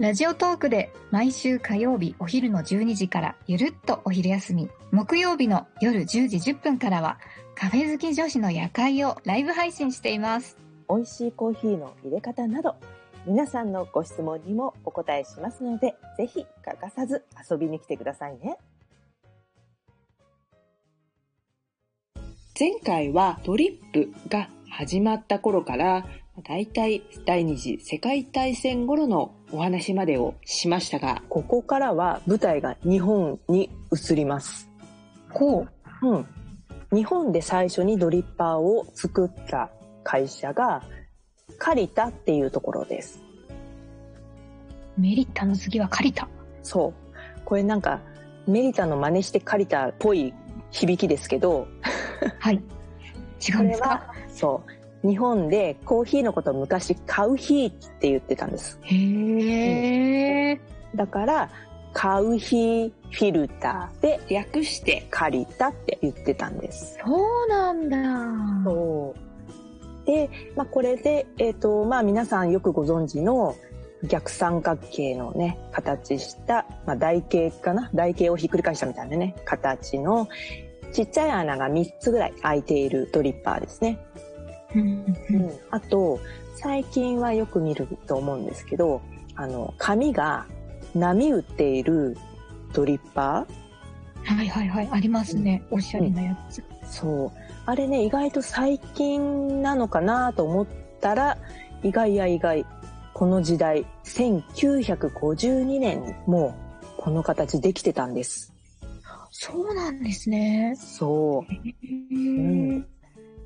ラジオトークで毎週火曜日お昼の12時からゆるっとお昼休み、木曜日の夜10時10分からはカフェ好き女子の夜会をライブ配信しています。美味しいコーヒーの入れ方など皆さんのご質問にもお答えしますのでぜひ欠かさず遊びに来てくださいね。前回はドリップが始まった頃からだいたい第二次世界大戦頃のお話までをしましたがここからは舞台が日本に移ります。こう。うん、日本で最初にドリッパーを作った会社がカリタっていうところです。メリッタの次はカリタ。そう。これなんかメリタの真似してカリタっぽい響きですけど、はい。違うんですか？そう。日本でコーヒーのことを昔カウヒーって言ってたんです。へー。だからカウヒーフィルターで略してカリタって言ってたんです。そうなんだ。そう。で、まあ、これで、えっ、と、まあ、皆さんよくご存知の逆三角形のね、形した、まあ、台形かな？台形をひっくり返したみたいなね、形のちっちゃい穴が3つぐらい開いているドリッパーですね。うんうんあと、最近はよく見ると思うんですけど、あの、紙が波打っているドリッパーはいはいはい、ありますね。おしゃれなやつ。そう。あれね、意外と最近なのかなと思ったら、意外や意外、この時代、1952年にもうこの形できてたんです。そうなんですね。そう。へー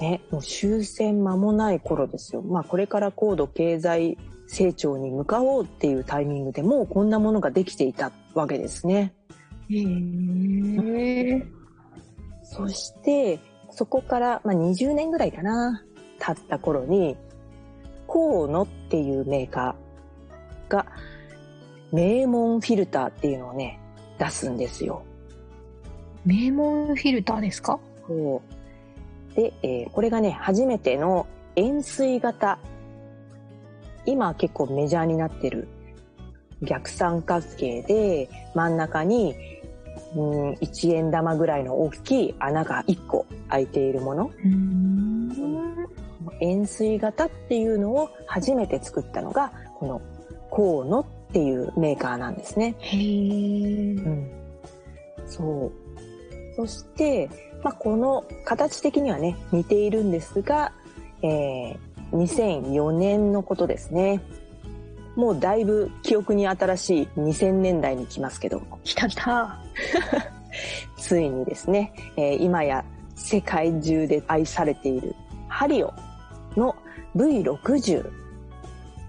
ね、もう終戦間もない頃ですよ。まあこれから高度経済成長に向かおうっていうタイミングでもうこんなものができていたわけですね。へーそして、そこから、まあ、20年ぐらいかな、経った頃に、コーノっていうメーカーが、名門フィルターっていうのをね、出すんですよ。名門フィルターですか？そうで、えーこれがね、初めての円錐型。今結構メジャーになってる逆三角形で、真ん中に、うん、1円玉ぐらいの大きい穴が1個開いているもの。円錐型っていうのを初めて作ったのが、このコーノっていうメーカーなんですね。へーうん。そう。そして、まあ、この形的にはね、似ているんですが、えー2004年のことですね。もうだいぶ記憶に新しい2000年代に来ますけど、来た来た。ついにですね、えー今や世界中で愛されているハリオの V60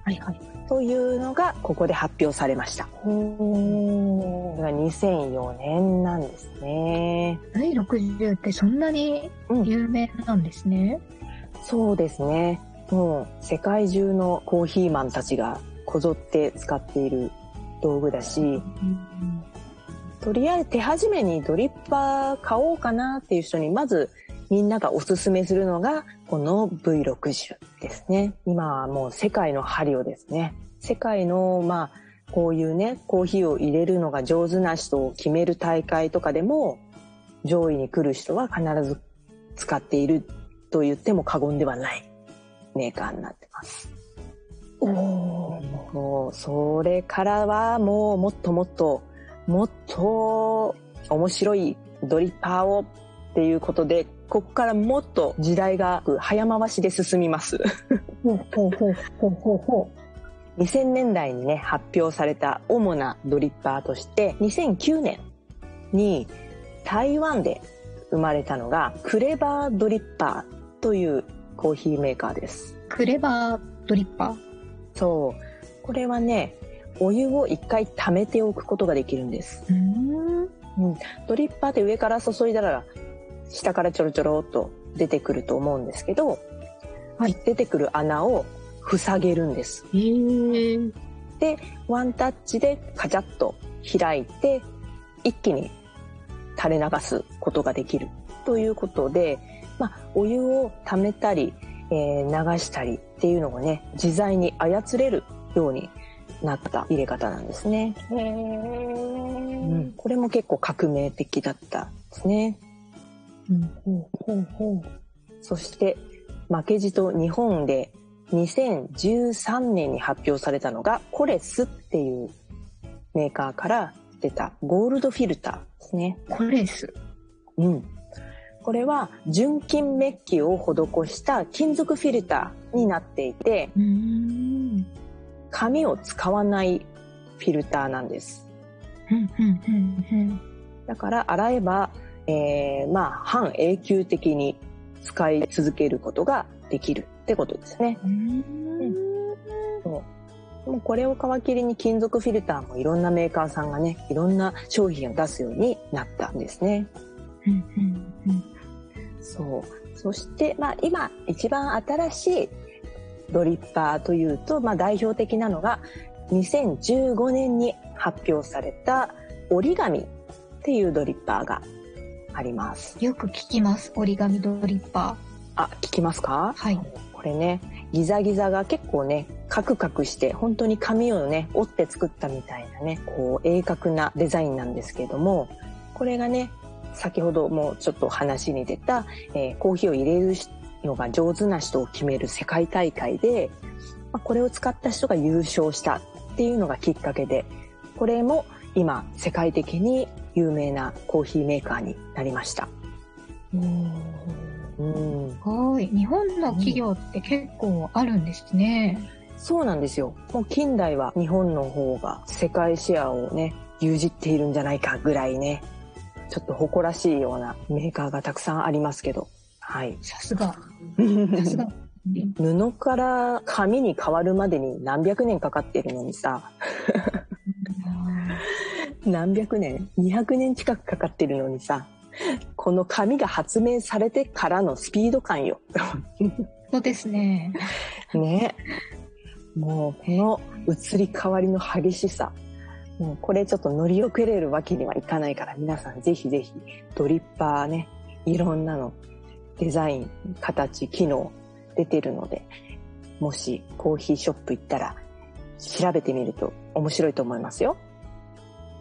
はいはい。というのがここで発表されました。おこれが2004年なんですね。第60ってそんなにうん有名なんですね。そうですね。もう世界中のコーヒーマンたちがこぞって使っている道具だし、とりあえず手始めにドリッパー買おうかなっていう人にまずみんながおすすめするのがこの V60 ですね。今はもう世界のハリオですね。世界のまあこういうね、コーヒーを入れるのが上手な人を決める大会とかでも上位に来る人は必ず使っていると言っても過言ではないメーカーになってます。おーもうそれからはもうもっともっともっと面白いドリッパーをっていうことでここからもっと時代が早回しで進みますほうほうほうほうほうほ2000年代にね発表された主なドリッパーとして2009年に台湾で生まれたのがクレバードリッパーというコーヒーメーカーですう。クレバードリッパー？そうこれはねお湯を一回溜めておくことができるんですうーん。ドリッパーって上から注いだら下からちょろちょろっと出てくると思うんですけど、はい、出てくる穴を塞げるんです。で、ワンタッチでカチャッと開いて、一気に垂れ流すことができるということで、まあ、お湯を溜めたり、えー、流したりっていうのがね、自在に操れるようになった入れ方なんですね。うん、これも結構革命的だったですね。そして負けじと日本で2013年に発表されたのがコレスっていうメーカーから出たゴールドフィルターですね。コレス？うん。これは純金メッキを施した金属フィルターになっていて、紙を使わないフィルターなんです。だから洗えば、えー、まあ半永久的に使い続けることができるってことですね。そうもうこれを皮切りに金属フィルターもいろんなメーカーさんがねいろんな商品を出すようになったんですね。そうそして、まあ、今一番新しいドリッパーというと、まあ、代表的なのが2015年に発表された折り紙っていうドリッパーがあります。よく聞きます。折り紙ドリッパー。あ、聞きますか？はい。これね、ギザギザが結構ね、カクカクして、本当に紙をね、折って作ったみたいなね、こう、鋭角なデザインなんですけれども、これがね、先ほどもちょっと話に出た、えー、コーヒーを入れるのが上手な人を決める世界大会で、まあ、これを使った人が優勝したっていうのがきっかけで、これも今世界的に有名なコーヒーメーカーになりました。うん、はい。日本の企業って結構あるんですね。そうなんですよ。もう近代は日本の方が世界シェアをね、牛耳っているんじゃないかぐらいね、ちょっと誇らしいようなメーカーがたくさんありますけど。はい。さすが。さすが。布から紙に変わるまでに何百年かかってるのにさ。何百年 ?200 年近くかかってるのにさ。この紙が発明されてからのスピード感よ。そうですね。ね。もうこの移り変わりの激しさ。もうこれちょっと乗り遅れるわけにはいかないから皆さんぜひぜひドリッパーね、いろんなのデザイン、形、機能出てるので、もしコーヒーショップ行ったら調べてみると面白いと思いますよ。